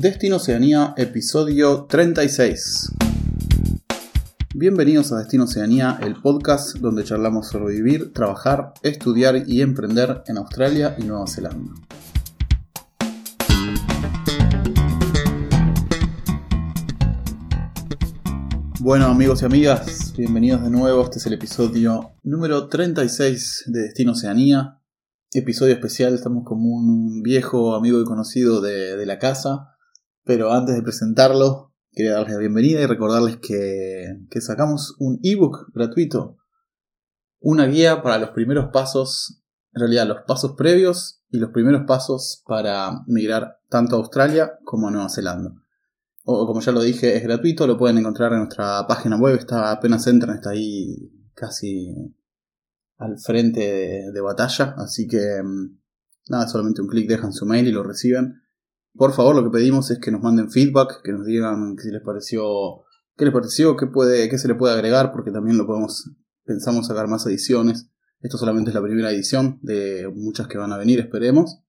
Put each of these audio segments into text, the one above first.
Destino Oceanía, episodio 36. Bienvenidos a Destino Oceanía, el podcast donde charlamos sobre vivir, trabajar, estudiar y emprender en Australia y Nueva Zelanda. Bueno amigos y amigas, bienvenidos de nuevo. Este es el episodio número 36 de Destino Oceanía. Episodio especial, estamos como un viejo amigo y conocido de, de la casa. Pero antes de presentarlo, quería darles la bienvenida y recordarles que, sacamos un ebook gratuito. Una guía para los primeros pasos, en realidad los pasos previos y los primeros pasos para migrar tanto a Australia como a Nueva Zelanda o como ya lo dije, es gratuito, lo pueden encontrar en nuestra página web, está apenas entran, está ahí casi al frente de, batalla, así que mm, nada, solamente un clic dejan su mail y lo reciben. Por favor, lo que pedimos es que nos manden feedback, que nos digan qué les pareció, qué les pareció, qué puede, qué se le puede agregar, porque también lo podemos, pensamos sacar más ediciones. Esto solamente es la primera edición de muchas que van a venir, esperemos.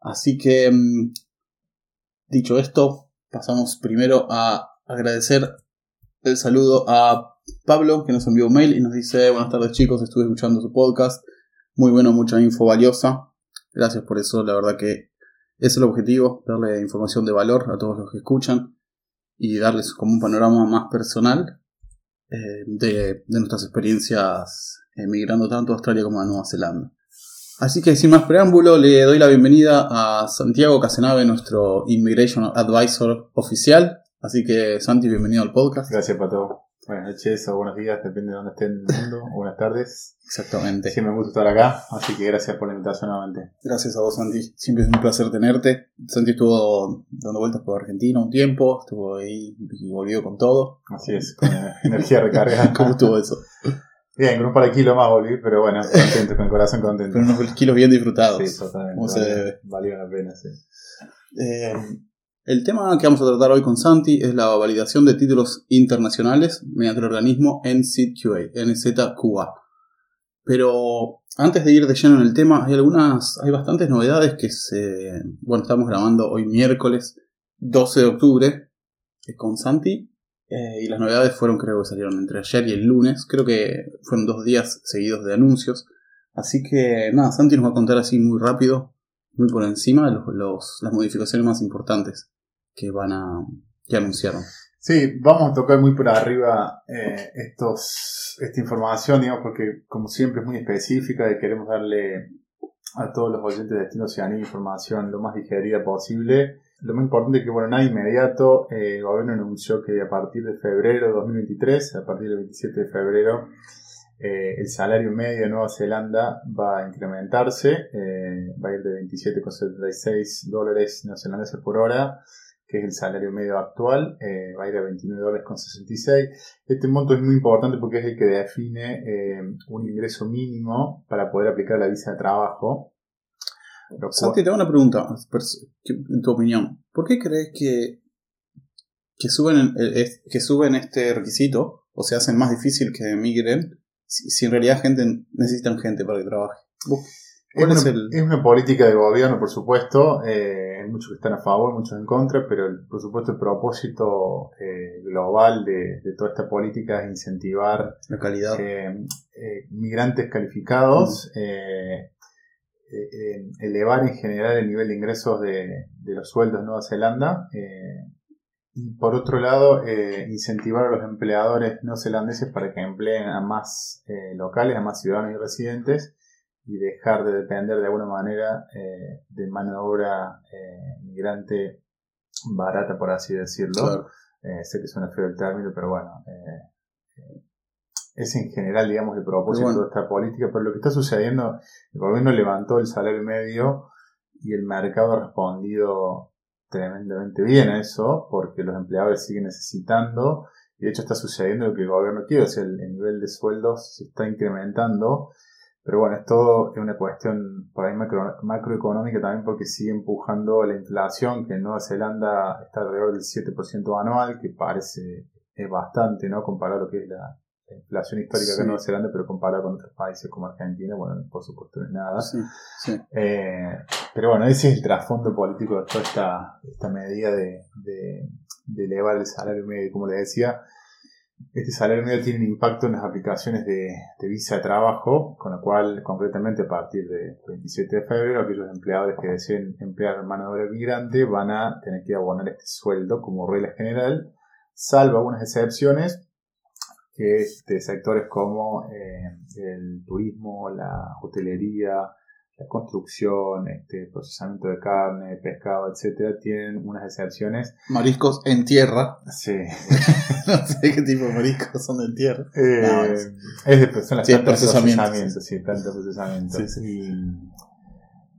Así que, mm, dicho esto, pasamos primero a agradecer el saludo a Pablo, que nos envió un mail y nos dice, buenas tardes chicos, estuve escuchando su podcast, muy bueno, mucha info valiosa, gracias por eso, la verdad que es el objetivo, darle información de valor a todos los que escuchan y darles como un panorama más personal eh, de, nuestras experiencias emigrando tanto a Australia como a Nueva Zelanda. Así que sin más preámbulo, le doy la bienvenida a Santiago Casenave, nuestro Immigration Advisor oficial. Así que Santi, bienvenido al podcast. Gracias, Pato. Buenas noches o buenos días, depende de dónde estén en el mundo. buenas tardes. Exactamente. Siempre me gusta estar acá, así que gracias por la invitación nuevamente. Gracias a vos, Santi. Siempre es un placer tenerte. Santi estuvo dando vueltas por Argentina un tiempo, estuvo ahí y volvió con todo. Así es, con energía recargada. ¿Cómo estuvo eso? Bien, con un par de kilos más volví, pero bueno, contento, con el corazón contento. Con unos kilos bien disfrutados. Sí, totalmente. valió, valió la pena, sí. Eh, el tema que vamos a tratar hoy con Santi es la validación de títulos internacionales mediante el organismo NZQA, NZQA. Pero antes de ir de lleno en el tema, hay algunas, hay bastantes novedades que se, bueno, estamos grabando hoy miércoles 12 de octubre con Santi eh, y las novedades fueron, creo que salieron entre ayer y el lunes. Creo que fueron dos días seguidos de anuncios. Así que nada, Santi nos va a contar así muy rápido, muy por encima, los, las modificaciones más importantes que van a. que anunciaron. Sí, vamos a tocar muy por arriba eh, estos, esta información, digamos, porque como siempre es muy específica y queremos darle a todos los oyentes de Destino Oceanía información lo más digerida posible lo más importante es que, bueno, nada inmediato, eh, el gobierno anunció que a partir de febrero de 2023, a partir del 27 de febrero, eh, el salario medio de Nueva Zelanda va a incrementarse, eh, va a ir de 27,76 dólares neozelandeses por hora, que es el salario medio actual, va a ir a 29 dólares con 66. Este monto es muy importante porque es el que define un ingreso mínimo para poder aplicar la visa de trabajo. Santi, te hago una pregunta, en tu opinión. ¿Por qué crees que, que, suben, que suben este requisito o se hacen más difícil que emigren si, en realidad gente necesitan gente para que trabaje? Es una, política de gobierno, por supuesto. Eh, hay muchos que están a favor, muchos en contra, pero por supuesto el propósito eh, global de, toda esta política es incentivar la calidad. Eh, migrantes calificados. Eh, elevar en general el nivel de ingresos de, los sueldos en Nueva Zelanda eh, y por otro lado eh, incentivar a los empleadores neozelandeses para que empleen a más locales, a más ciudadanos y residentes y dejar de depender de alguna manera de mano de obra migrante barata, por así decirlo. sé que suena feo el término, pero bueno, es en general, digamos, el propósito de esta política, pero lo que está sucediendo, el gobierno levantó el salario medio y el mercado ha respondido tremendamente bien a eso, porque los empleadores siguen necesitando, y de hecho está sucediendo lo que el gobierno quiere, o sea, el, nivel de sueldos se está incrementando, pero bueno, esto es una cuestión por ahí macroeconómica también porque sigue empujando la inflación, que en Nueva Zelanda está alrededor del 7% anual, que parece es bastante, ¿no? Comparado a lo que es la, inflación histórica de Nueva Zelanda, pero comparado con otros países como Argentina, bueno, por supuesto no es nada. Eh, pero bueno, ese es el trasfondo político de toda esta, esta medida de, de, elevar el salario medio. Como les decía, este salario medio tiene un impacto en las aplicaciones de, visa de trabajo, con lo cual, concretamente a partir del 27 de febrero, aquellos empleadores que deseen emplear mano de obra migrante van a tener que abonar este sueldo como regla general, salvo algunas excepciones que de sectores como eh, el turismo, la hotelería, la construcción, este, procesamiento de carne, pescado, etcétera, tienen unas excepciones. Mariscos en tierra. Sí. no sé qué tipo de mariscos son en tierra. Eh, es, de, son las sí, plantas de procesamiento, sí, plantas de procesamiento. Y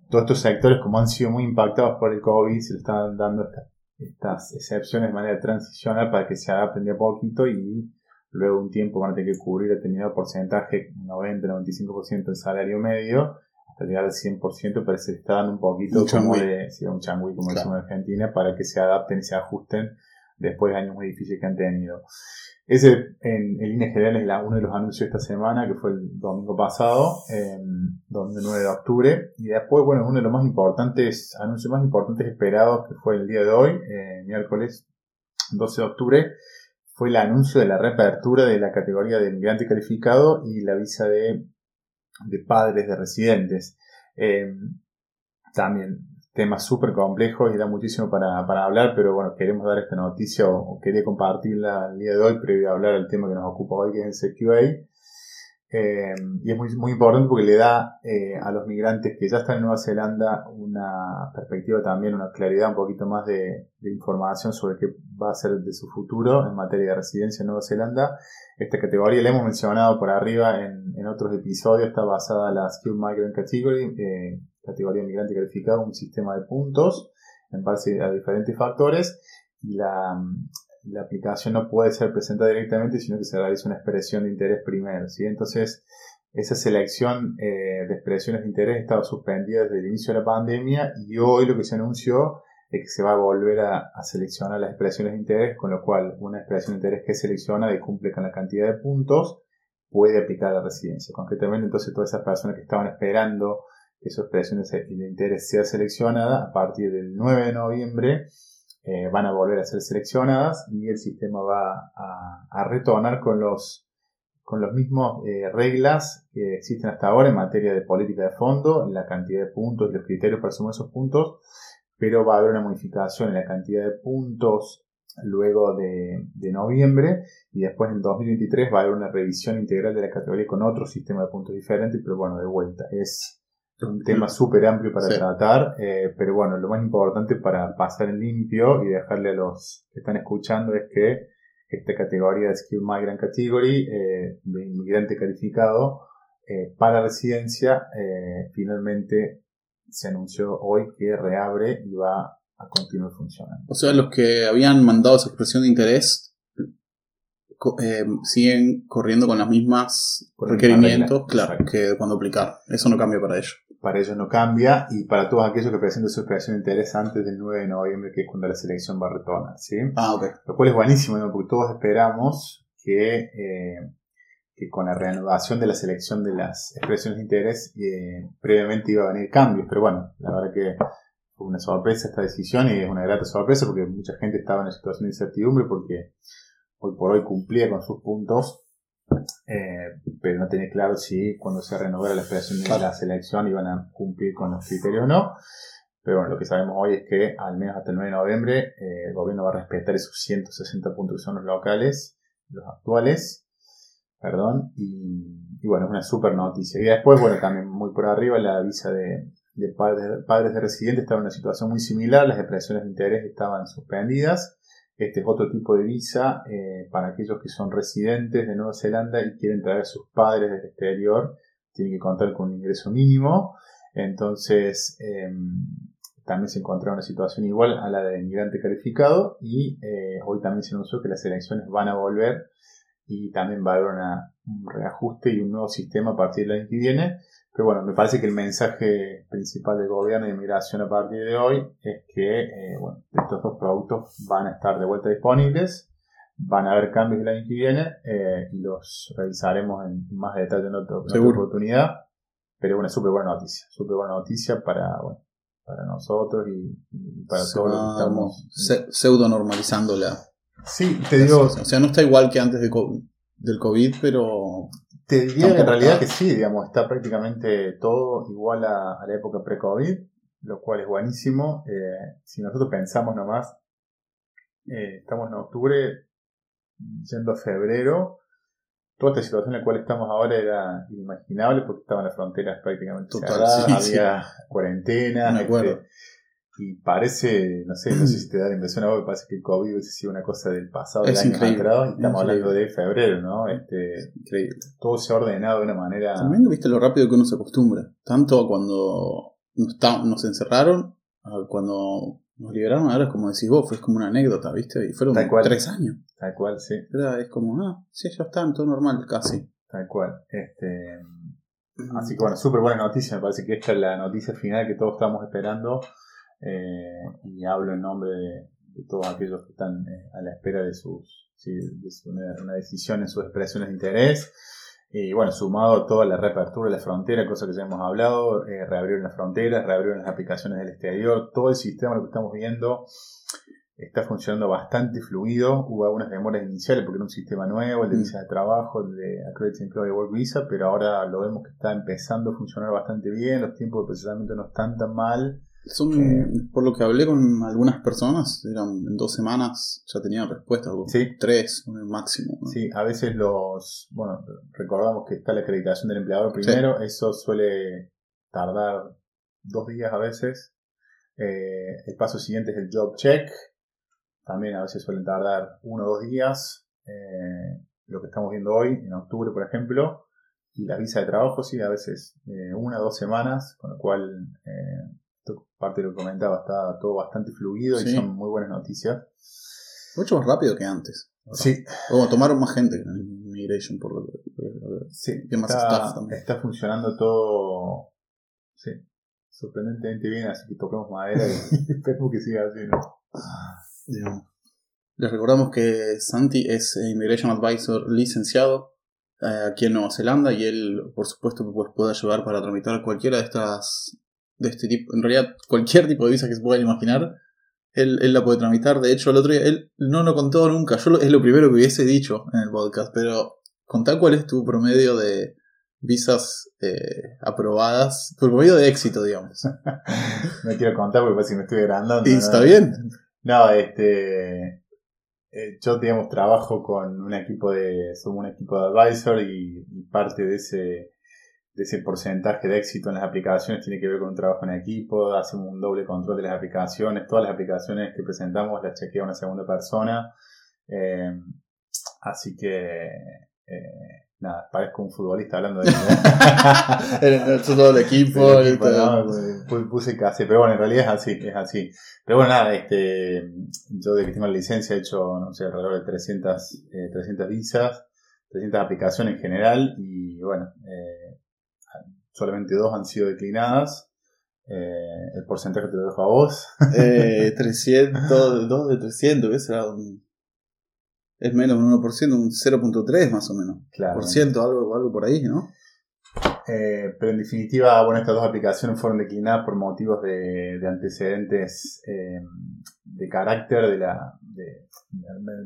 todos estos sectores, como han sido muy impactados por el COVID, se le están dando estas, estas excepciones de manera transicional para que se adapten de a poquito y luego un tiempo van a tener que cubrir determinado porcentaje, 90-95% del salario medio, hasta llegar al 100%, pero se está dando un poquito como de, un changui, como decimos en Argentina, para que se adapten y se ajusten después de años muy difíciles que han tenido. Ese, en, en líneas generales, es uno de los anuncios de esta semana, que fue el domingo pasado, eh, domingo 9 de octubre. Y después, bueno, uno de los más importantes, anuncios más importantes esperados, que fue el día de hoy, eh, miércoles 12 de octubre, fue el anuncio de la reapertura de la categoría de migrante calificado y la visa de, de padres de residentes. Eh, también temas súper complejos y da muchísimo para, hablar, pero bueno, queremos dar esta noticia o, quería compartirla el día de hoy previo a hablar del tema que nos ocupa hoy, que es el CQA. Eh, y es muy, muy importante porque le da eh, a los migrantes que ya están en Nueva Zelanda una perspectiva también, una claridad, un poquito más de, información sobre qué va a ser de su futuro en materia de residencia en Nueva Zelanda. Esta categoría la hemos mencionado por arriba en, en otros episodios, está basada en la Skill Migrant Category, eh, categoría migrante calificada, un sistema de puntos en base a diferentes factores y la, la aplicación no puede ser presentada directamente, sino que se realiza una expresión de interés primero. ¿sí? Entonces, esa selección eh, de expresiones de interés estaba suspendida desde el inicio de la pandemia y hoy lo que se anunció es que se va a volver a, seleccionar las expresiones de interés, con lo cual una expresión de interés que selecciona y cumple con la cantidad de puntos puede aplicar a la residencia. Concretamente, entonces todas esas personas que estaban esperando que su expresión de interés sea seleccionada a partir del 9 de noviembre eh, van a volver a ser seleccionadas y el sistema va a, retornar con los con los mismos eh, reglas que existen hasta ahora en materia de política de fondo, la cantidad de puntos y los criterios para sumar esos puntos, pero va a haber una modificación en la cantidad de puntos luego de, de, noviembre y después en 2023 va a haber una revisión integral de la categoría con otro sistema de puntos diferente, pero bueno, de vuelta, es un tema súper amplio para tratar, eh, pero bueno, lo más importante para pasar en limpio y dejarle a los que están escuchando es que esta categoría de Skill Migrant Category, eh, de inmigrante calificado, eh, para residencia, finalmente se anunció hoy que reabre y va a continuar funcionando. O sea, los que habían mandado esa expresión de interés siguen corriendo con las mismas requerimientos, claro, que cuando aplicar. Eso no cambia para ellos para ellos no cambia y para todos aquellos que presentan su expresión de interés antes del 9 de noviembre, que es cuando la selección va a retornar. ¿sí? Ah, okay. Lo cual es buenísimo, porque todos esperamos que, eh, que, con la reanudación de la selección de las expresiones de interés eh, previamente iba a venir cambios, pero bueno, la verdad que fue una sorpresa esta decisión y es una grata sorpresa porque mucha gente estaba en una situación de incertidumbre porque hoy por hoy cumplía con sus puntos eh, pero no tenía claro si cuando se renovara la expresión de la selección iban a cumplir con los criterios o no. Pero bueno, lo que sabemos hoy es que al menos hasta el 9 de noviembre eh, el gobierno va a respetar esos 160 puntos que son los locales, los actuales, perdón, y, bueno, es una super noticia. Y después, bueno, también muy por arriba la visa de, padres, padres de residentes estaba en una situación muy similar, las expresiones de interés estaban suspendidas este es otro tipo de visa eh, para aquellos que son residentes de Nueva Zelanda y quieren traer a sus padres del exterior. Tienen que contar con un ingreso mínimo. Entonces, em, también se encontraba una situación igual a la de inmigrante calificado y eh, hoy también se anunció que las elecciones van a volver y también va a haber un reajuste y un nuevo sistema a partir del año que viene pero bueno, me parece que el mensaje principal del gobierno de inmigración a partir de hoy es que eh, bueno, estos dos productos van a estar de vuelta disponibles van a haber cambios el año que viene eh, y los revisaremos en más detalle en, otra oportunidad. Pero una súper buena noticia, súper buena noticia para, para nosotros y, para todos los que estamos. pseudo normalizando la. Sí, te digo. O sea, no está igual que antes de del COVID, pero. Te diría en realidad que sí, digamos, está prácticamente todo igual a, la época pre-COVID, lo cual es buenísimo. Eh, si nosotros pensamos nomás, eh, estamos en octubre, yendo a febrero, toda esta situación en la cual estamos ahora era inimaginable porque estaban las fronteras prácticamente Total, había cuarentena. Me acuerdo. Este, y parece, no sé, no sé si te da la impresión ahora, parece que el COVID hubiese sido una cosa del pasado, del año entrado, y estamos hablando de febrero, ¿no? Este, increíble. Todo se ha ordenado de una manera. También viste lo rápido que uno se acostumbra. Tanto cuando nos, nos encerraron, cuando nos liberaron, ahora es como decís vos, fue como una anécdota, ¿viste? Y fueron tres años. Tal cual, sí. es como, ah, sí, ya está, todo normal, casi. Tal cual. Este, así que bueno, súper buena noticia, me parece que esta es la noticia final que todos estamos esperando. Eh, y hablo en nombre de, todos aquellos que están eh, a la espera de sus de una, decisión en sus expresiones de interés. Y bueno, sumado a toda la reapertura de la frontera, cosa que ya hemos hablado, eh, reabrieron las fronteras, reabrieron las aplicaciones del exterior, todo el sistema, lo que estamos viendo, está funcionando bastante fluido. Hubo algunas demoras iniciales porque era un sistema nuevo, el de mm. visa de trabajo, el de Accredited Employee Work Visa, pero ahora lo vemos que está empezando a funcionar bastante bien, los tiempos de procesamiento no están tan mal. Son, eh, por lo que hablé con algunas personas, eran en dos semanas ya tenían respuestas, ¿Sí? tres máximo. Sí, a veces los, bueno, recordamos que está la acreditación del empleador primero, eso suele tardar dos días a veces. Eh, el paso siguiente es el job check, también a veces suelen tardar uno o dos días. Eh, lo que estamos viendo hoy, en octubre por ejemplo, y la visa de trabajo sí, a veces una o dos semanas, con lo cual parte de lo que comentaba, está todo bastante fluido y son muy buenas noticias. Mucho más rápido que antes. Sí. O tomaron más gente en Migration por lo que. Sí, está, está funcionando todo. Sí, sorprendentemente bien, así que toquemos madera y esperemos que siga así, ¿no? Les recordamos que Santi es Immigration Advisor licenciado eh, aquí en Nueva Zelanda y él, por supuesto, pues, puede ayudar para tramitar cualquiera de estas de este tipo, en realidad cualquier tipo de visa que se puedan imaginar, él, la puede tramitar. De hecho, el otro día, él no lo contó nunca, yo es lo primero que hubiese dicho en el podcast, pero contá cuál es tu promedio de visas eh, aprobadas, tu promedio de éxito, digamos. no quiero contar porque parece que me estoy agrandando. Y está bien. No, este... Eh, yo, digamos, trabajo con un equipo de... Somos un equipo de advisor y parte de ese de ese porcentaje de éxito en las aplicaciones tiene que ver con un trabajo en equipo, hacemos un doble control de las aplicaciones, todas las aplicaciones que presentamos las chequea una segunda persona, eh, así que eh, nada, parezco un futbolista hablando de todo el equipo, puse casi, pero bueno, en realidad es así, es así. Pero bueno, nada, este, yo de que tengo la licencia he hecho, no sé, alrededor de 300, 300 eh, visas, 300 aplicaciones en general y bueno, eh, solamente dos han sido declinadas. Eh, el porcentaje te lo dejo a vos. eh, 300, 2 de 300, ¿qué será? es menos de un 1%, un 0.3 más o menos. Claro. Por ciento, algo, algo por ahí, ¿no? Eh, pero en definitiva, bueno, estas dos aplicaciones fueron declinadas por motivos de, antecedentes eh, de carácter, de la,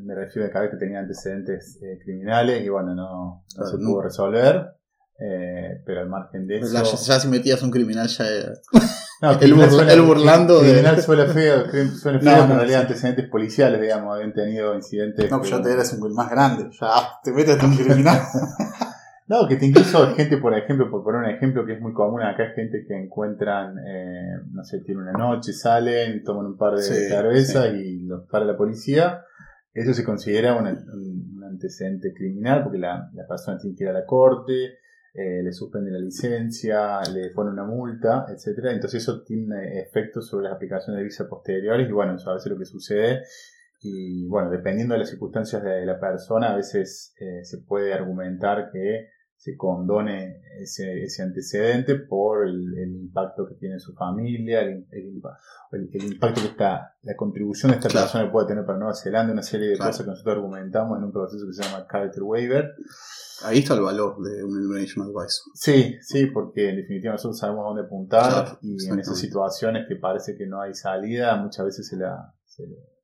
me, refiero a carácter, tenía antecedentes eh, criminales y bueno, no, no se pudo resolver. Eh, pero al margen de eso. Ya, si metías un criminal ya era. No, el, burlando de. Criminal suena feo, suena feo, en realidad antecedentes policiales, digamos, habían tenido incidentes. No, pues ya te eres un más grande, ya te metes un criminal. no, que te incluso gente, por ejemplo, por poner un ejemplo que es muy común acá, gente que encuentran, eh, no sé, tiene una noche, salen, toman un par de cervezas y los para la policía. Eso se considera un, un, antecedente criminal porque la, la persona tiene que ir a la corte eh, le suspenden la licencia, le ponen una multa, etcétera. Entonces eso tiene efectos sobre las aplicaciones de visa posteriores y bueno, eso a veces lo que sucede. Y bueno, dependiendo de las circunstancias de la persona, a veces eh, se puede argumentar que se condone ese, ese antecedente por el, impacto que tiene su familia, el, el, impacto que está, la contribución de esta persona puede tener para Nueva Zelanda, una serie de cosas que nosotros argumentamos en un proceso que se llama Character Waiver. Ahí está el valor de un Elimination Advisor. Sí, sí, porque en definitiva nosotros sabemos dónde apuntar y en esas situaciones que parece que no hay salida, muchas veces se la,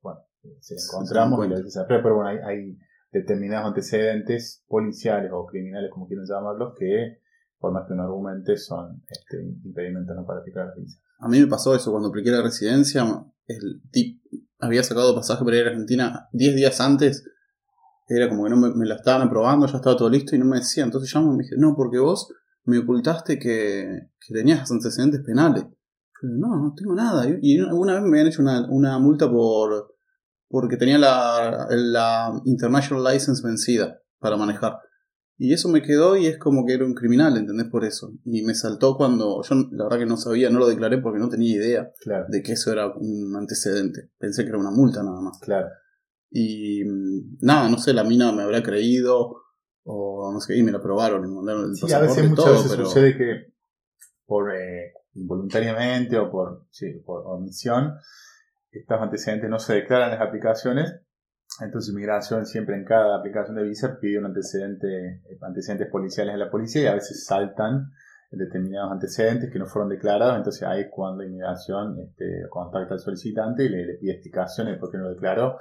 bueno, se encontramos y la veces pero bueno, hay, hay determinados antecedentes policiales o criminales, como quieran llamarlos, que por más que uno argumente son este, impedimentos no para aplicar las visas. A mí me pasó eso cuando apliqué la residencia, el tip había sacado pasaje para ir a Argentina 10 días antes, era como que no me, la estaban aprobando, ya estaba todo listo y no me decía, entonces llamo y me dije, no, porque vos me ocultaste que, tenías antecedentes penales. no, no tengo nada. Y, alguna vez me habían hecho una multa por porque tenía la, la International License vencida para manejar. Y eso me quedó y es como que era un criminal, ¿entendés? Por eso. Y me saltó cuando yo la verdad que no sabía, no lo declaré porque no tenía idea de que eso era un antecedente. Pensé que era una multa nada más. Claro. Y mm, nada, no sé, la mina me habrá creído o no sé, y me la aprobaron y me mandaron el sí, a veces muchas veces sucede que por eh, involuntariamente o por, sí, por omisión estos antecedentes no se declaran en las aplicaciones, entonces Inmigración siempre en cada aplicación de visa pide un antecedente, antecedentes policiales en la policía y a veces saltan determinados antecedentes que no fueron declarados, entonces ahí es cuando Inmigración este, contacta al solicitante y le, pide explicaciones de por qué no lo declaró,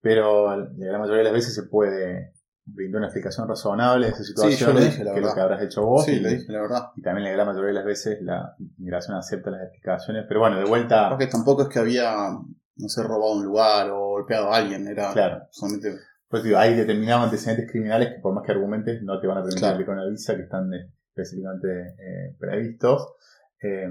pero la gran mayoría de las veces se puede brindar una explicación razonable de esa situación, que es lo que habrás hecho vos. y, la verdad. Y también la gran mayoría de las veces la inmigración acepta las explicaciones, pero bueno, de vuelta... Porque tampoco es que había, no sé, robado un lugar o golpeado a alguien, era claro. solamente... Pues digo, hay determinados antecedentes criminales que por más que argumentes no te van a permitir aplicar una visa que están específicamente eh, previstos. Eh,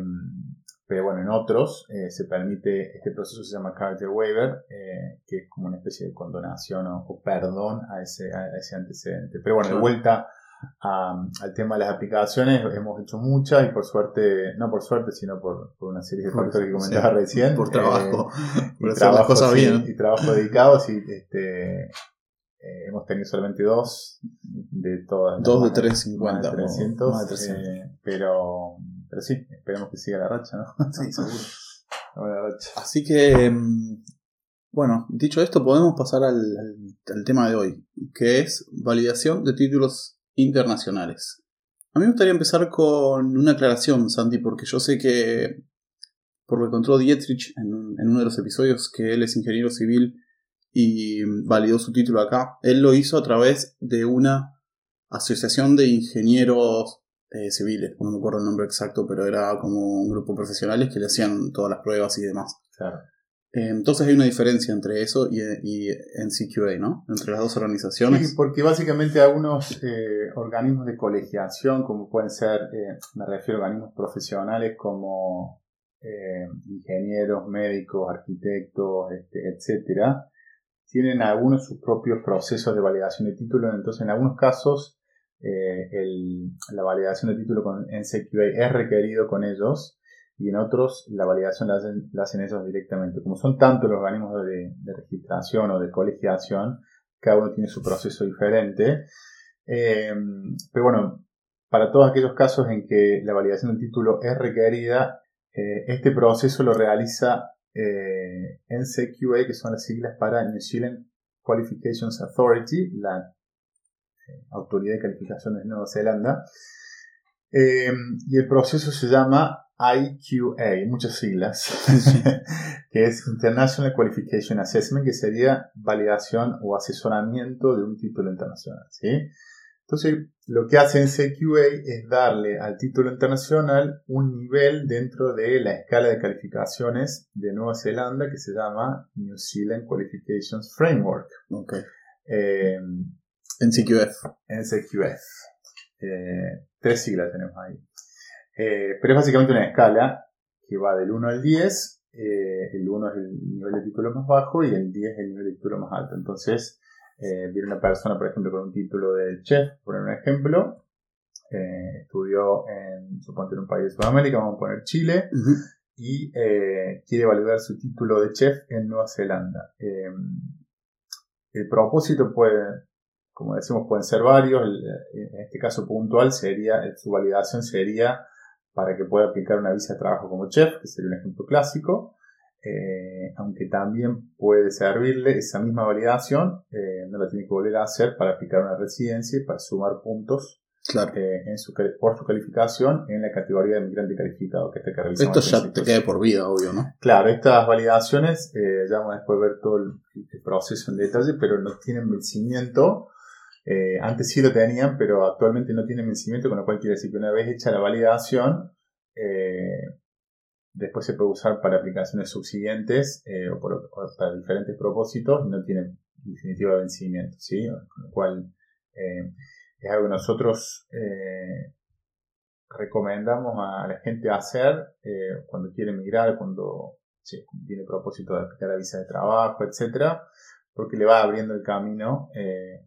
pero bueno, en otros eh, se permite, este proceso se llama character waiver, eh, que es como una especie de condonación o, perdón a ese, a ese antecedente. Pero bueno, de vuelta al tema de las aplicaciones, hemos hecho muchas y por suerte, no por suerte, sino por, una serie de factores que comentaba recién. Por trabajo, eh, por y trabajo, bien. y trabajo dedicados y este, hemos tenido solamente dos de todas. Dos de 350. 300, pero pero sí, esperemos que siga la racha, ¿no? Sí, seguro. Así que, mm, bueno, dicho esto, podemos pasar al, tema de hoy, que es validación de títulos internacionales. A mí me gustaría empezar con una aclaración, Santi, porque yo sé que, por lo que contó Dietrich en, en uno de los episodios, que él es ingeniero civil y validó su título acá, él lo hizo a través de una asociación de ingenieros eh, civiles, no me acuerdo el nombre exacto, pero era como un grupo de profesionales que le hacían todas las pruebas y demás. Claro. Eh, entonces hay una diferencia entre eso y, y NCQA, ¿no? Entre las dos organizaciones. Sí, porque básicamente algunos eh, organismos de colegiación, como pueden ser, me refiero a organismos profesionales como ingenieros, médicos, arquitectos, este, etcétera, tienen algunos sus propios procesos de validación de títulos. Entonces, en algunos casos, eh, la validación de título con NCQA es requerido con ellos y en otros la validación la hacen, ellos directamente. Como son tantos los organismos de, registración o de colegiación, cada uno tiene su proceso diferente. Eh, pero bueno, para todos aquellos casos en que la validación del título es requerida, eh, este proceso lo realiza NCQA, que son las siglas para New Zealand Qualifications Authority, la Autoridad de Calificaciones de Nueva Zelanda. Eh, y el proceso se llama IQA, muchas siglas, que es International Qualification Assessment, que sería validación o asesoramiento de un título internacional. ¿sí? Entonces, lo que hace CQA es darle al título internacional un nivel dentro de la escala de calificaciones de Nueva Zelanda que se llama New Zealand Qualifications Framework. Okay. Eh, NCQF. NCQF. Eh, tres siglas tenemos ahí. Eh, pero es básicamente una escala que va del 1 al 10. Eh, el 1 es el nivel de título más bajo y el 10 es el nivel de título más alto. Entonces, viene una persona, por ejemplo, con un título de chef, por un ejemplo. estudió en, supongo, en un país de Sudamérica, vamos a poner Chile. Y quiere validar su título de chef en Nueva Zelanda. el propósito puede como decimos, pueden ser varios. En este caso puntual sería, su validación sería para que pueda aplicar una visa de trabajo como chef, que sería un ejemplo clásico. Eh, aunque también puede servirle esa misma validación, eh, no la tiene que volver a hacer para aplicar una residencia y para sumar puntos eh, en su, por su calificación en la categoría de migrante calificado que que Esto ya te queda por vida, obvio, ¿no? Claro, estas validaciones, ya vamos a después ver todo el, proceso en detalle, pero no tienen vencimiento. Antes sí lo tenían, pero actualmente no tienen vencimiento, con lo cual quiere decir que una vez hecha la validación, después se puede usar para aplicaciones subsiguientes eh, o, para diferentes propósitos y no tiene definitiva vencimiento, ¿sí? Con lo cual eh, es algo que nosotros eh, recomendamos a la gente hacer cuando quiere emigrar, cuando tiene propósito de aplicar la visa de trabajo, etcétera, porque le va abriendo el camino,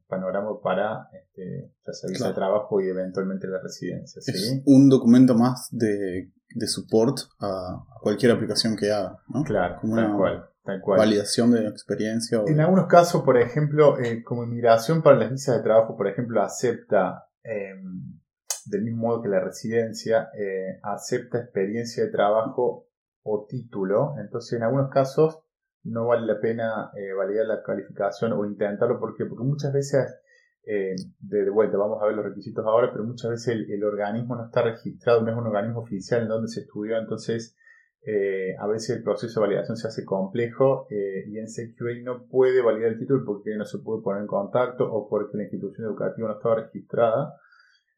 panorama para este, sea visa de trabajo y eventualmente la residencia. ¿sí? un documento más de de support a, cualquier aplicación que haga, ¿no? Claro, como tal, una cual, tal cual. Validación de experiencia. En algunos casos, por ejemplo, eh, como inmigración para las visas de trabajo, por ejemplo, acepta, em, del mismo modo que la residencia, eh, acepta experiencia de trabajo o título. Entonces, en algunos casos, no vale la pena eh, validar la calificación o intentarlo. ¿Por qué? Porque muchas veces eh, de, vuelta, vamos a ver los requisitos ahora, pero muchas veces el, organismo no está registrado, no es un organismo oficial en donde se estudió, entonces eh, a veces el proceso de validación se hace complejo y en CQA no puede validar el título porque no se puede poner en contacto o porque la institución educativa no estaba registrada.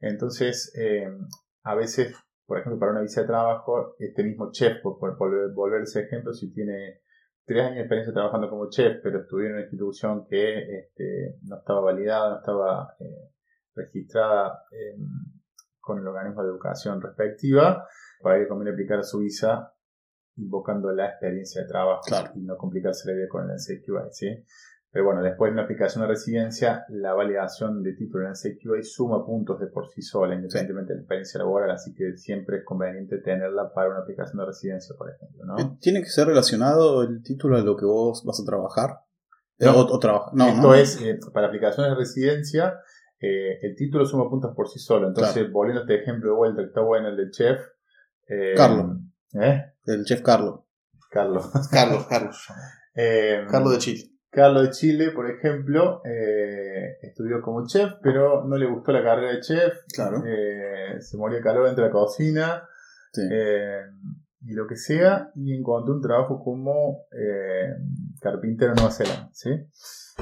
Entonces, a veces, por ejemplo, para una visa de trabajo, este mismo chef, por, por volver ese ejemplo, si tiene tres años de experiencia trabajando como chef, pero estudié en una institución que este, no estaba validada, no estaba eh, registrada con el organismo de educación respectiva, para que conviene aplicar su visa invocando la experiencia de trabajo y no complicarse la vida con el NCQI, ¿sí? Pero bueno, después de una aplicación de residencia, la validación de título en el CQA suma puntos de por sí sola, independientemente de la experiencia laboral, así que siempre es conveniente tenerla para una aplicación de residencia, por ejemplo. ¿no? Eh, ¿Tiene que ser relacionado el título a lo que vos vas a trabajar? Eh, no, o, no esto es, eh, para aplicaciones de residencia, el título suma puntos por sí solo. Entonces, volviendo a este ejemplo de vuelta, que está bueno el del chef. Carlos. El chef Carlos. Carlos. Carlos, Carlos. Carlos de Chile. Carlos de Chile, por ejemplo, eh, estudió como chef, pero no le gustó la carrera de chef. Claro. Eh, se moría calor dentro de la cocina. Eh, y lo que sea, y encontró un trabajo como carpintero en Nueva Zelanda. ¿sí?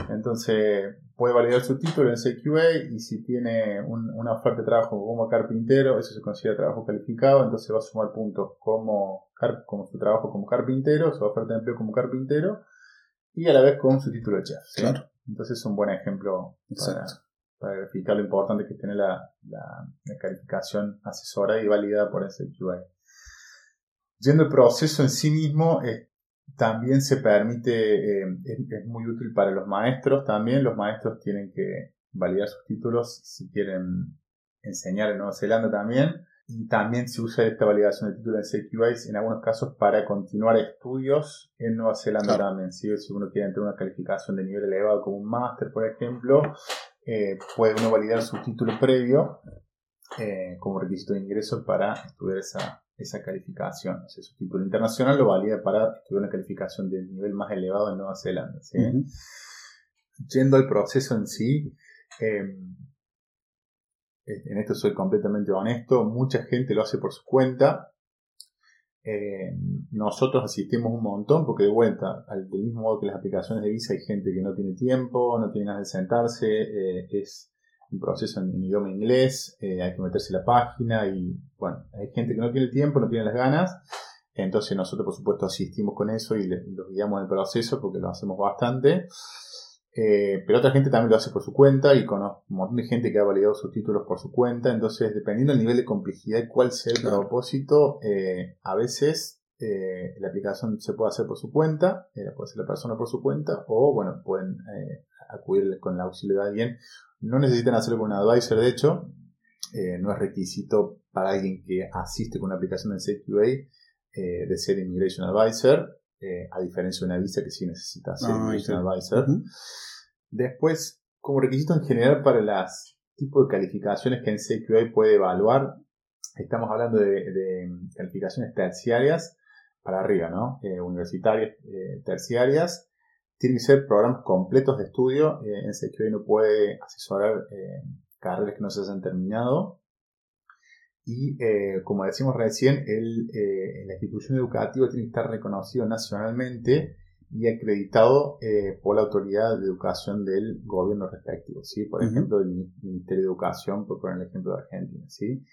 Entonces, puede validar su título en CQA y si tiene una oferta de trabajo como carpintero, eso se considera trabajo calificado, entonces va a sumar puntos como, como su trabajo como carpintero, su oferta de empleo como carpintero y a la vez con su título de chef. Claro. Entonces es un buen ejemplo para, para verificar lo importante que tiene la, calificación asesora y validada por ese QA. Yendo el proceso en sí mismo, también se permite, eh, es, muy útil para los maestros también. Los maestros tienen que validar sus títulos si quieren enseñar en Nueva Zelanda también. Y también se usa esta validación de título en CQA en algunos casos para continuar estudios en Nueva Zelanda también. Si uno quiere entrar una calificación de nivel elevado como un máster, por ejemplo, eh, puede uno validar su título previo eh, como requisito de ingreso para estudiar esa, esa calificación. O sea, su título internacional lo valida para estudiar una calificación de nivel más elevado en Nueva Zelanda. Yendo al proceso en sí, eh, en esto soy completamente honesto, mucha gente lo hace por su cuenta. Eh, nosotros asistimos un montón porque de vuelta, al, del mismo modo que las aplicaciones de visa hay gente que no tiene tiempo, no tiene ganas de sentarse, eh, es un proceso en, idioma inglés, eh, hay que meterse la página y bueno, hay gente que no tiene tiempo, no tiene las ganas. Entonces nosotros por supuesto asistimos con eso y, los guiamos en el proceso porque lo hacemos bastante. Eh, pero otra gente también lo hace por su cuenta y conozco un montón de gente que ha validado sus títulos por su cuenta. Entonces, dependiendo del nivel de complejidad y cuál sea el propósito, eh, a veces eh, la aplicación se puede hacer por su cuenta, puede hacer la persona por su cuenta, o bueno, pueden acudir con el auxilio de alguien. No necesitan hacerlo con un advisor, de hecho, no es requisito para alguien que asiste con una aplicación en CQA de ser Immigration Advisor. A diferencia de una visa que sí necesita ser Immigration Advisor. Después, como requisito en general para las tipos de calificaciones que NCQA puede evaluar, estamos hablando de, calificaciones terciarias para arriba, ¿no? Eh, universitarias, eh, terciarias. Tienen que ser programas completos de estudio. Eh, NCQA no puede asesorar carreras que no se hayan terminado. Y como decimos recién, el, la institución educativa tiene que estar reconocido nacionalmente y acreditado eh, por la autoridad de educación del gobierno respectivo, ¿sí? Por ejemplo, el Ministerio de Educación, por poner el ejemplo de Argentina, ¿sí?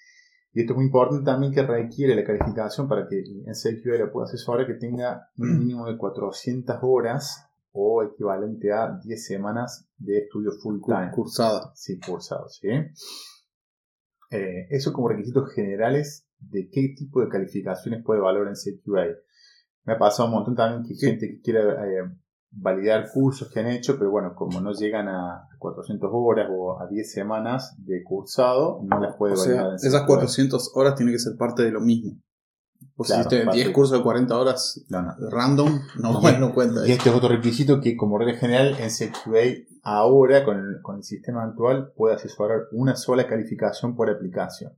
Y esto es muy importante también que requiere la calificación para que en la pueda asesorar que tenga un mínimo de 400 horas o equivalente a 10 semanas de estudio full time. Cursada. Sí, cursado, ¿sí? Eh, eso como requisitos generales de qué tipo de calificaciones puede valorar en CQA. Me ha pasado un montón también que gente que quiere eh, validar cursos que han hecho, pero bueno, como no llegan a 400 horas o a 10 semanas de cursado, no las puede validar. esas 400 horas tienen que ser parte de lo mismo. O si hiciste 10 cursos de 40 horas random, no, no, cuenta. Y este es otro requisito que, como regla general, en CQA ahora, con el, con el sistema actual, puede asesorar una sola calificación por aplicación.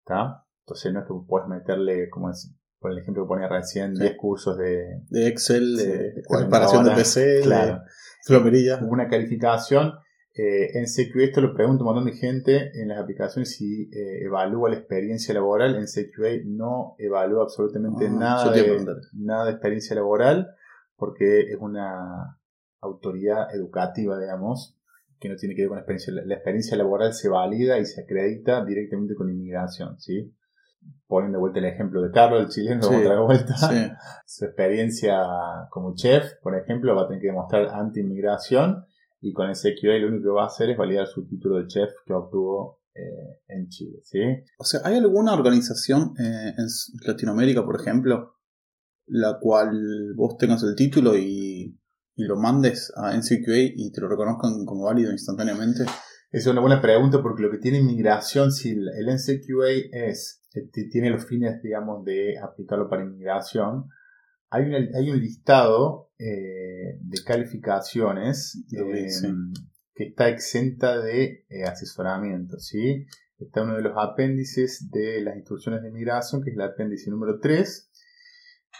¿Está? Entonces no es que puedes meterle, como decir, por el ejemplo que ponía recién, 10 cursos de, de Excel, de, preparación de PC, claro. de Una calificación. Eh, en CQA esto lo pregunto un montón de gente en las aplicaciones si eh, evalúa la experiencia laboral. En CQA no evalúa absolutamente ah, nada, de, nada de experiencia laboral porque es una autoridad educativa, digamos, que no tiene que ver con la experiencia. La experiencia laboral se valida y se acredita directamente con inmigración, ¿sí? ponen de vuelta el ejemplo de Carlos, el chileno, otra vuelta. Su experiencia como chef, por ejemplo, va a tener que demostrar anti-inmigración y con ese QA lo único que va a hacer es validar su título de chef que obtuvo eh, en Chile. ¿sí? O sea, ¿hay alguna organización eh, en Latinoamérica, por ejemplo, la cual vos tengas el título y, y lo mandes a NCQA y te lo reconozcan como válido instantáneamente? Es una buena pregunta porque lo que tiene inmigración, si el NCQA es tiene los fines, digamos, de aplicarlo para inmigración, hay, hay un listado eh, de calificaciones eh, que está exenta de eh, asesoramiento, ¿sí? Está uno de los apéndices de las instrucciones de inmigración, que es el apéndice número 3,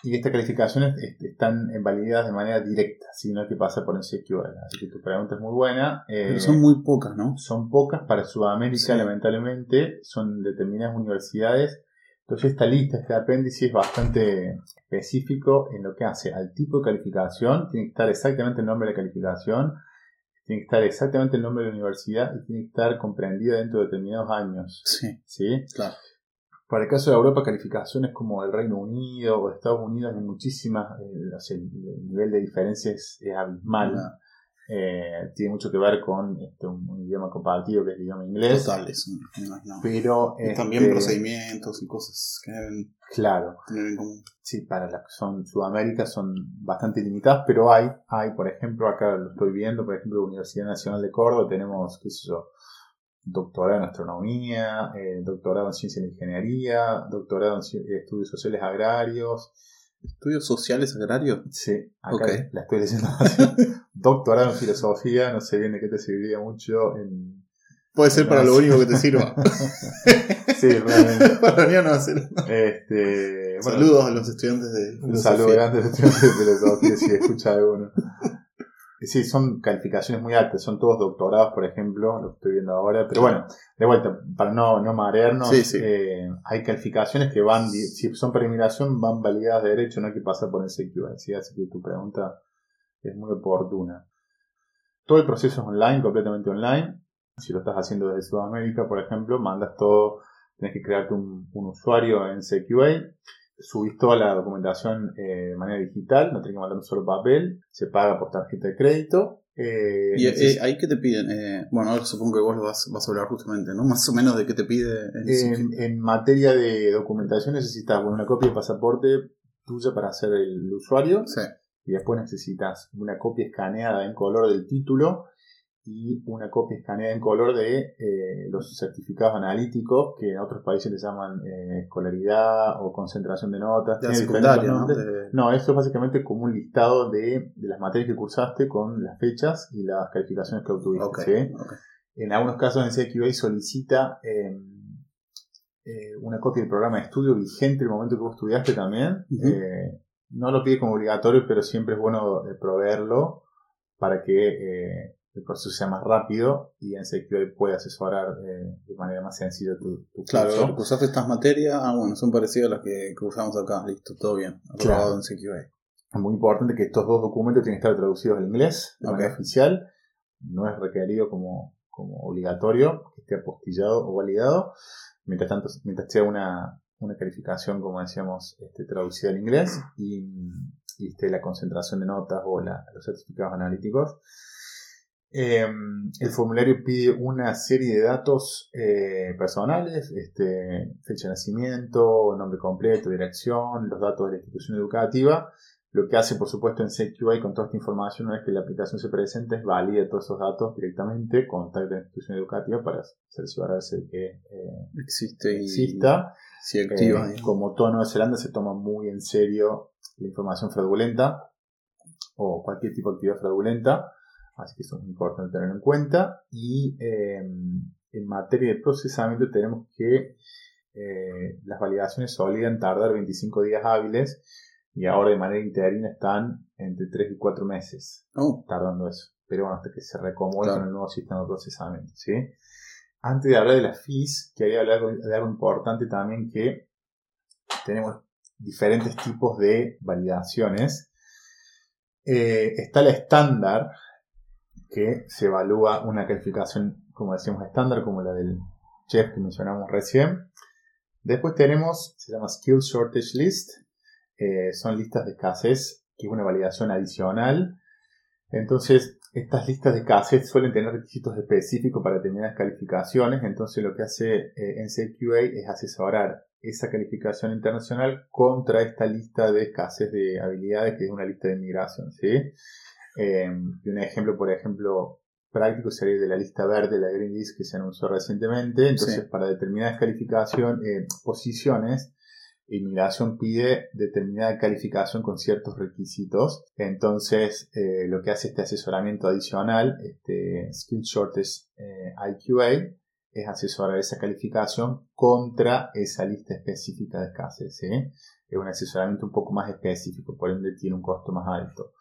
y estas calificaciones están validadas de manera directa, si no hay que pasar por el CQL. Así que tu pregunta es muy buena. Pero son muy pocas, ¿no? Son pocas para Sudamérica, lamentablemente. Son determinadas universidades. Entonces esta lista, este apéndice es bastante específico en lo que hace al tipo de calificación. Tiene que estar exactamente el nombre de la calificación. Tiene que estar exactamente el nombre de la universidad y tiene que estar comprendida dentro de determinados años. Sí. ¿Sí? Claro. Para el caso de Europa, calificaciones como el Reino Unido o Estados Unidos hay muchísimas, eh, el nivel de diferencia es, abismal. Eh, tiene mucho que ver con este, un, idioma compartido que es el idioma inglés. Total, eso me imagino. Pero, también este, procedimientos y cosas que deben claro, tener en común. Sí, para las que son Sudamérica son bastante limitadas, pero hay, hay, por ejemplo, acá lo estoy viendo, por ejemplo, Universidad Nacional de Córdoba, tenemos, qué sé yo, doctorado en astronomía, eh, doctorado en ciencia de ingeniería, doctorado en estudios sociales agrarios. ¿Estudios sociales agrarios? Sí, acá la estoy leyendo doctorado en filosofía, no sé bien de qué te serviría mucho en... Puede ser para lo único que te sirva. sí, realmente. para no hacer. Este, Saludos a los estudiantes de filosofía. Un saludo grande a los estudiantes de filosofía si escucha alguno. Sí, son calificaciones muy altas, son todos doctorados, por ejemplo, lo que estoy viendo ahora. Pero bueno, de vuelta, para no, no marearnos, eh, hay calificaciones que van, si son para inmigración, van validadas de derecho, no hay que pasar por el CQ, así que tu pregunta es muy oportuna. Todo el proceso es online, completamente online. Si lo estás haciendo desde Sudamérica, por ejemplo, mandas todo, tienes que crearte un, un usuario en CQA subís toda la documentación eh, de manera digital, no tenés que mandar un solo papel, se paga por tarjeta de crédito. Eh, ¿Y eh, ahí qué te piden? bueno, ahora supongo que vos lo vas, vas, a hablar justamente, ¿no? Más o menos de qué te pide. En, en materia de documentación necesitas una copia de pasaporte tuya para hacer el usuario. Sí. Y después necesitas una copia escaneada en color del título y una copia escaneada en color de eh, los certificados analíticos que en otros países les llaman eh, escolaridad o concentración de notas. De secundaria, ¿no? No, esto es básicamente como un listado de, de, las materias que cursaste con las fechas y las calificaciones que obtuviste. Okay, okay. En algunos casos en CQA solicita eh, una copia del programa de estudio vigente el momento que vos estudiaste también. No lo pide como obligatorio, pero siempre es bueno proveerlo para que el proceso sea más rápido y en SQL puede asesorar eh, de manera más sencilla tu, tu claro, curso. cursaste estas materias, ah, bueno, son parecidas a las que cursamos acá, listo, todo bien, aprobado en SQL. Es muy importante que estos dos documentos tienen que estar traducidos al inglés de manera oficial, no es requerido como, como obligatorio que esté apostillado o validado, mientras tanto, mientras sea una, una calificación, como decíamos, este, traducida al inglés y, esté la concentración de notas o los certificados analíticos Em, el formulario pide una serie de datos eh, personales, este, fecha de nacimiento, nombre completo, dirección, los datos de la institución educativa. Lo que hace, por supuesto, en CQA con toda esta información, una vez que la aplicación se presenta, es valida todos esos datos directamente, contacta a la institución educativa para cerciorarse de que eh, existe y exista. Si activa. Eh, como toda Nueva Zelanda se toma muy en serio la información fraudulenta o cualquier tipo de actividad fraudulenta. Así que eso es importante tenerlo en cuenta. Y em, en materia de procesamiento tenemos que eh, las validaciones solían tardar 25 días hábiles y ahora de manera interina están entre 3 y 4 meses oh. tardando eso. Pero bueno, hasta que se recomode con el nuevo sistema de procesamiento. ¿sí? Antes de hablar de las fees, quería hablar de algo importante también que tenemos diferentes tipos de validaciones. Eh, está la estándar, que se evalúa una calificación, como decíamos, estándar, como la del chef que mencionamos recién. Después tenemos, se llama Skill Shortage List, eh, son listas de escasez, que es una validación adicional. Entonces, estas listas de escasez suelen tener requisitos específicos para determinadas calificaciones, entonces lo que hace eh, NCQA es asesorar esa calificación internacional contra esta lista de escasez de habilidades, que es una lista de inmigración, ¿sí? Eh, y un ejemplo, por ejemplo, práctico sería de la lista verde, la Green List que se anunció recientemente. Entonces, para determinadas calificación, eh, posiciones, inmigración pide determinada calificación con ciertos requisitos. Entonces, eh, lo que hace este asesoramiento adicional, este Skill Shortage IQA, es asesorar esa calificación contra esa lista específica de escasez. Es un asesoramiento un poco más específico, por ende tiene un costo más alto.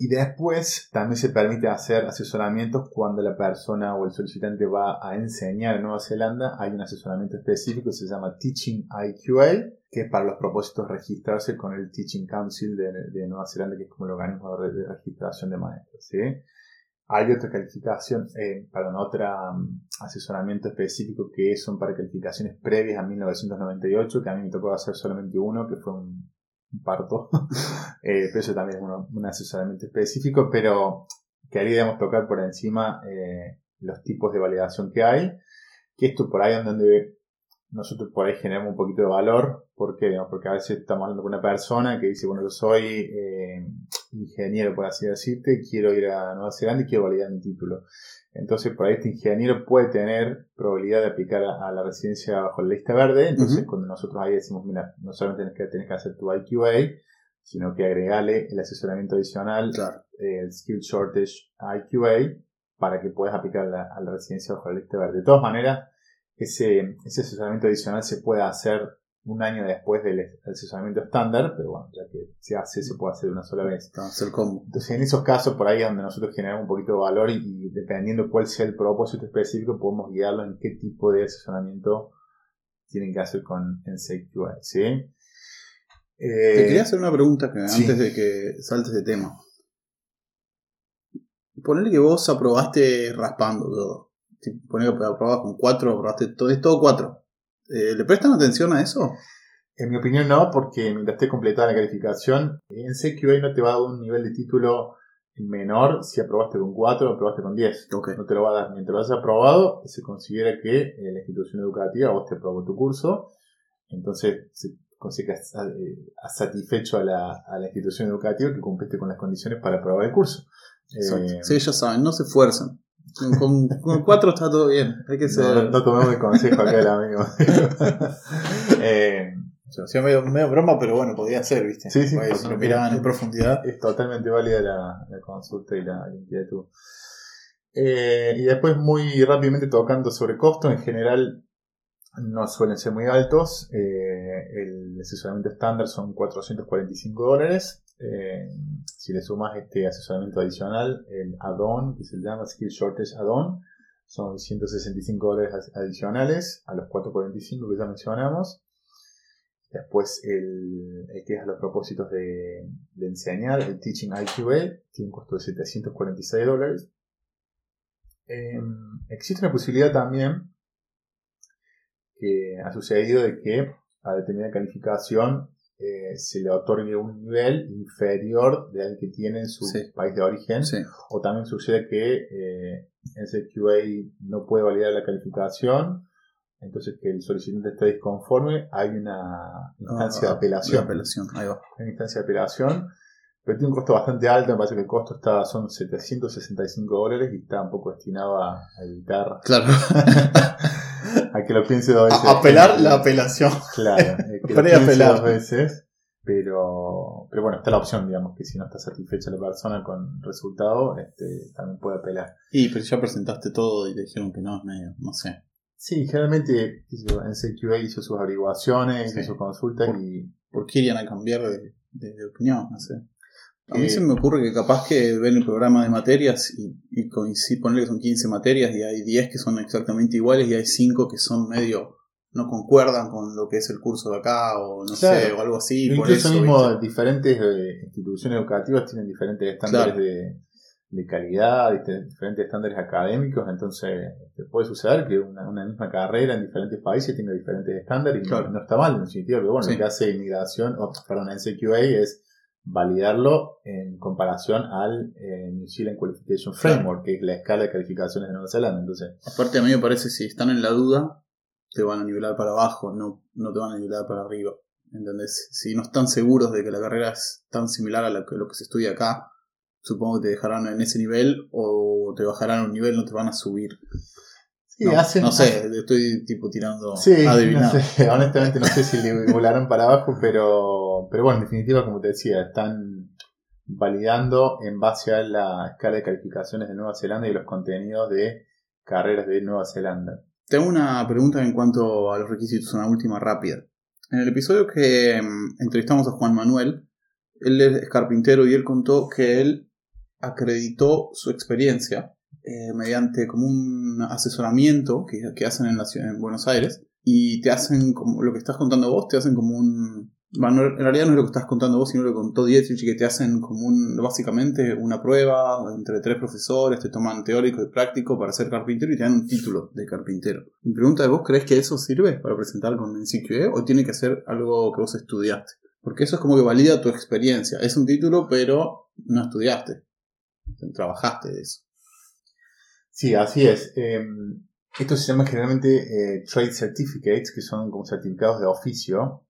Y después también se permite hacer asesoramientos cuando la persona o el solicitante va a enseñar en Nueva Zelanda. Hay un asesoramiento específico que se llama Teaching IQA, que es para los propósitos registrarse con el Teaching Council de, Nueva Zelanda, que es como el organismo de, registración de maestros. ¿sí? Hay otra calificación, eh, perdón, otro um, asesoramiento específico que son para calificaciones previas a 1998, que a mí me tocó hacer solamente uno, que fue un parto. eh, pero eso también es un asesoramiento específico, pero queríamos tocar por encima eh, los tipos de validación que hay. Que esto por ahí es donde nosotros por ahí generamos un poquito de valor. ¿Por qué? Porque a veces estamos hablando con una persona que dice, bueno, yo soy eh, ingeniero, por así decirte, quiero ir a Nueva Zelanda y quiero validar mi título. Entonces, por ahí este ingeniero puede tener probabilidad de aplicar a, la residencia bajo la lista verde. Entonces, cuando nosotros ahí decimos, mira, no solamente tienes que, tienes que hacer tu IQA, sino que agregale el asesoramiento adicional, el Skill Shortage IQA, para que puedas aplicar a la residencia bajo la lista verde. De todas maneras, ese, ese asesoramiento adicional se puede hacer un año después del asesoramiento estándar, pero bueno, ya que se hace, se puede hacer una sola vez. Entonces, en esos casos, por ahí es donde nosotros generamos un poquito de valor y, dependiendo cuál sea el propósito específico, podemos guiarlos en qué tipo de asesoramiento tienen que hacer con NCQA, ¿sí? Eh, Te quería hacer una pregunta que, antes de que saltes de tema. Ponerle que vos aprobaste raspando todo. Ponerle que aprobabas con cuatro, aprobaste todo, es todo cuatro. Eh, ¿Le prestan atención a eso? En mi opinión no, porque mientras esté completada la calificación, en CQA no te va a dar un nivel de título menor si aprobaste con 4 o aprobaste con 10. No te lo va a dar. Mientras lo hayas aprobado, se considera que eh, la institución educativa vos te aprobó tu curso, entonces considera que has, satisfecho a la, institución educativa que cumpliste con las condiciones para aprobar el curso. Eh, sí, ya saben, no se esfuerzan. Con, con cuatro está todo bien. Hay que ser. no, no tomemos el consejo acá del amigo. eh, O sea, medio, medio broma, pero bueno, podía ser, ¿viste? Sí, sí, Porque si lo miraban en profundidad. es totalmente válida la, la consulta y la, la inquietud. Eh, y después, muy rápidamente tocando sobre costo, en general no suelen ser muy altos. Eh, el asesoramiento estándar son 445 dólares. Eh, si le sumas este asesoramiento adicional, el add-on, que se llama Skill Shortage Add-on, son 165 dólares ad- adicionales a los 445 que ya mencionamos. Después el, que es a los propósitos de, enseñar, el Teaching IQA, tiene un costo de 746 dólares. Eh, existe una posibilidad también que ha sucedido de que a determinada calificación eh, se le otorgue un nivel inferior del que tiene en su Sí. país de origen. Sí. O también sucede que eh, ese QA no puede validar la calificación, entonces que el solicitante está disconforme, hay una instancia de Ah, apelación. de apelación, ahí va. Hay una instancia de apelación, pero tiene un costo bastante alto, me parece que el costo está, son 765 dólares y está un poco destinado a evitar Claro. a que lo piense dos veces. A- apelar la apelación. Claro, que lo piense dos veces. Pero, pero bueno, está la opción, digamos, que si no está satisfecha la persona con el resultado, este, también puede apelar. Y pero ya presentaste todo y te dijeron que no, es medio, no sé. Sí, generalmente en CQA hizo sus averiguaciones, Sí. hizo sus consultas Por- y ¿Por qué irían a cambiar de, de- de opinión? No sé. A mí Eh, se me ocurre que capaz que ven el programa de materias y, y coincide, ponerle que son 15 materias y hay 10 que son exactamente iguales y hay 5 que son medio no concuerdan con lo que es el curso de acá o no sé, o algo así. por incluso eso, mismo ¿viste? diferentes eh, instituciones educativas tienen diferentes estándares Claro. de, de calidad, diferentes estándares académicos, entonces este, puede suceder que una, una misma carrera en diferentes países tenga diferentes estándares y no- Claro. no, está mal en un sentido, pero bueno, Sí. lo que hace inmigración, o, perdón, en CQA es validarlo en comparación al eh, New Zealand Qualification. Framework, que es la escala de calificaciones de Nueva Zelanda. Entonces, Aparte a mí me parece si están en la duda, te van a nivelar para abajo, no, no te van a nivelar para arriba. ¿Entendés? Si no están seguros de que la carrera es tan similar a lo que, lo que se estudia acá, supongo que te dejarán en ese nivel o te bajarán un nivel, no te van a subir. sí, no, hacen, no sé, estoy tipo tirando Sí, adivinado. no sé, honestamente no sé si le volaron para abajo, pero, pero bueno, en definitiva, como te decía, están validando en base a la escala de calificaciones de Nueva Zelanda y los contenidos de carreras de Nueva Zelanda. Tengo una pregunta en cuanto a los requisitos, una última rápida. En el episodio que mm, entrevistamos a Juan Manuel, él es carpintero y él contó que él acreditó su experiencia eh, mediante como un asesoramiento que, que hacen en, la ciudad, en Buenos Aires y te hacen como lo que estás contando vos, te hacen como un... Bueno, en realidad no es lo que estás contando vos, sino lo que contó Dietrich, que te hacen como un, básicamente una prueba entre tres profesores, te toman teórico y práctico para ser carpintero y te dan un título de carpintero. Mi pregunta es, ¿vos crees que eso sirve para presentar con el CQE o tiene que ser algo que vos estudiaste? Porque eso es como que valida tu experiencia. Es un título, pero no estudiaste. Trabajaste de eso. Sí, así es. Eh, esto se llama generalmente Trade Certificates, que son como certificados de oficio.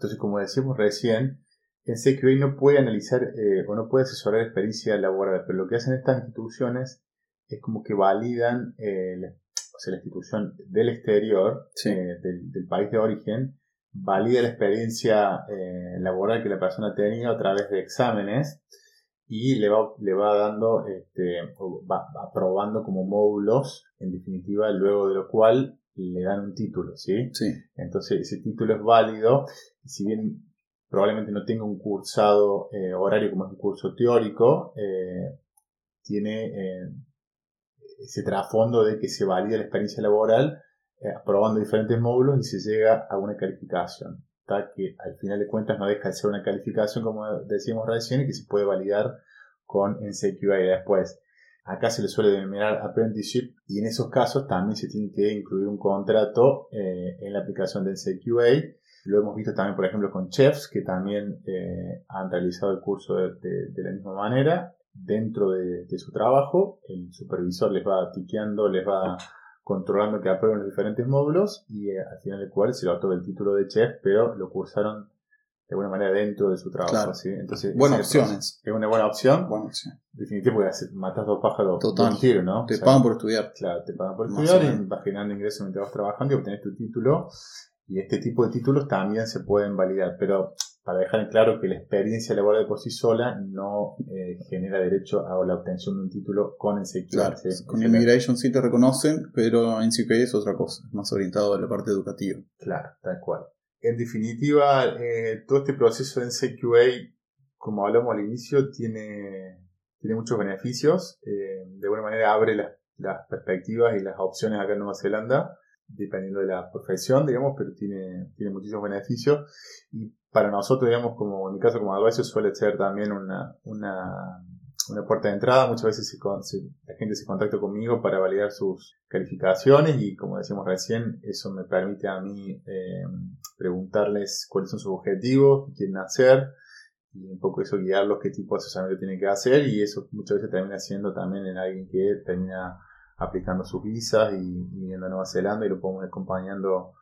Entonces, como decíamos recién, en CQA no puede analizar eh, o no puede asesorar experiencia laboral, pero lo que hacen estas instituciones es como que validan eh, la, o sea, la institución del exterior, Sí. eh, del, del país de origen, valida la experiencia eh, laboral que la persona ha tenido a través de exámenes y le va, le va dando, este, va aprobando como módulos, en definitiva, luego de lo cual le dan un título, ¿sí? Sí. Entonces ese título es válido, y si bien probablemente no tenga un cursado eh, horario como es un curso teórico, eh, tiene eh, ese trasfondo de que se valida la experiencia laboral aprobando diferentes módulos y se llega a una calificación. ¿tá? Que al final de cuentas no deja de ser una calificación, como decíamos recién, y que se puede validar con NCQA después. Acá se le suele denominar apprenticeship y en esos casos también se tiene que incluir un contrato eh, en la aplicación del CQA. Lo hemos visto también, por ejemplo, con chefs que también eh, han realizado el curso de, la misma manera. Dentro de, su trabajo, el supervisor les va tiqueando, les va controlando que aprueben los diferentes módulos y eh, al final del cual se le otorga el título de chef, pero lo cursaron de alguna manera dentro de su trabajo. Claro. ¿sí? Entonces, Buenas opciones. Es una buena opción. Buena opción. Definitivamente porque matas dos pájaros Total. un tiro, ¿no? Te O sea, pagan por estudiar. Claro, te pagan por estudiar y vas generando ingresos mientras vas trabajando y obtenés tu título. Y este tipo de títulos también se pueden validar, pero para dejar en claro que la experiencia laboral de por sí sola no eh, genera derecho a la obtención de un título con el CQA. Claro. ¿sí? Con Immigration sí te reconocen, pero en CPA es otra cosa. Más orientado a la parte educativa. Claro, tal cual. En definitiva, eh, todo este proceso en CQA, como hablamos al inicio, tiene, tiene muchos beneficios. Eh, de alguna manera abre las, las perspectivas y las opciones acá en Nueva Zelanda, dependiendo de la profesión, digamos, pero tiene, tiene muchísimos beneficios. Y para nosotros, digamos, como en mi caso como advisor, suele ser también una, una, una puerta de entrada. Muchas veces se con- se- la gente se contacta conmigo para validar sus calificaciones y como decíamos recién, eso me permite a mí eh, preguntarles cuáles son sus objetivos, qué quieren hacer y un poco eso guiarlos qué tipo de asesoramiento tienen que hacer y eso muchas veces termina siendo también en alguien que termina aplicando sus visas y, y viniendo a Nueva Zelanda y lo podemos ir acompañando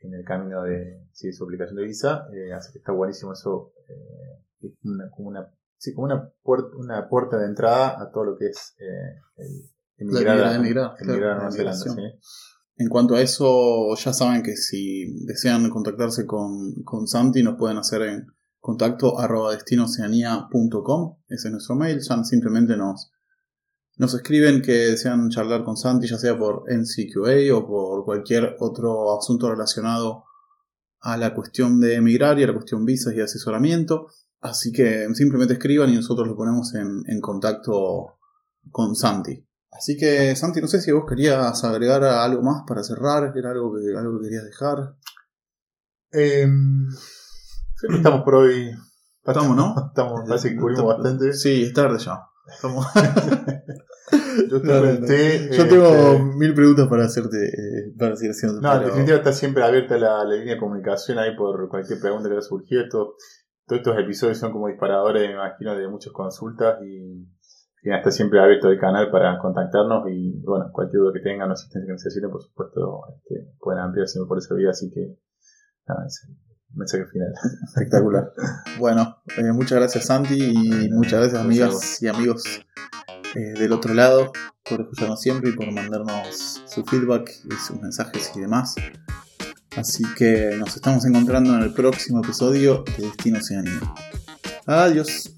en el camino de, sí, su aplicación de visa. Eh, así que está buenísimo eso. eh, es como una, sí, como una, puerta, una puerta de entrada a todo lo que es eh, el emigrar, a- emigrar, claro, emigrar a Nueva Zelanda. ¿sí? En cuanto a eso, ya saben que si desean contactarse con, con Santi, nos pueden hacer en contacto arroba destinoceanía.com. Ese es nuestro mail. Ya simplemente nos, nos escriben que desean charlar con Santi, ya sea por NCQA o por cualquier otro asunto relacionado a la cuestión de emigrar y a la cuestión visas y asesoramiento. Así que simplemente escriban y nosotros lo ponemos en, en contacto con Santi. Así que, Santi, no sé si vos querías agregar algo más para cerrar, era algo que, algo que querías dejar. Eh, creo que estamos por hoy. Estamos, ¿no? Estamos, parece que cubrimos bastante. Sí, es tarde ya. Estamos- Yo te No, no, no. pregunté, Yo este, tengo mil preguntas para hacerte, eh, para seguir haciendo. No, en definitiva está siempre abierta la, la línea de comunicación ahí por cualquier pregunta que haya surgido. Esto- todos estos episodios son como disparadores, me imagino, de muchas consultas y, y está siempre abierto el canal para contactarnos y bueno, cualquier duda que tengan o asistencia que necesiten, por supuesto, este, pueden ampliarse por esa vía, así que nada, ese es el mensaje final. Espectacular. Bueno, eh, muchas gracias Santi y muchas gracias amigas y amigos eh, del otro lado por escucharnos siempre y por mandarnos su feedback y sus mensajes y demás. Así que nos estamos encontrando en el próximo episodio de Destino Oceanía. Adiós.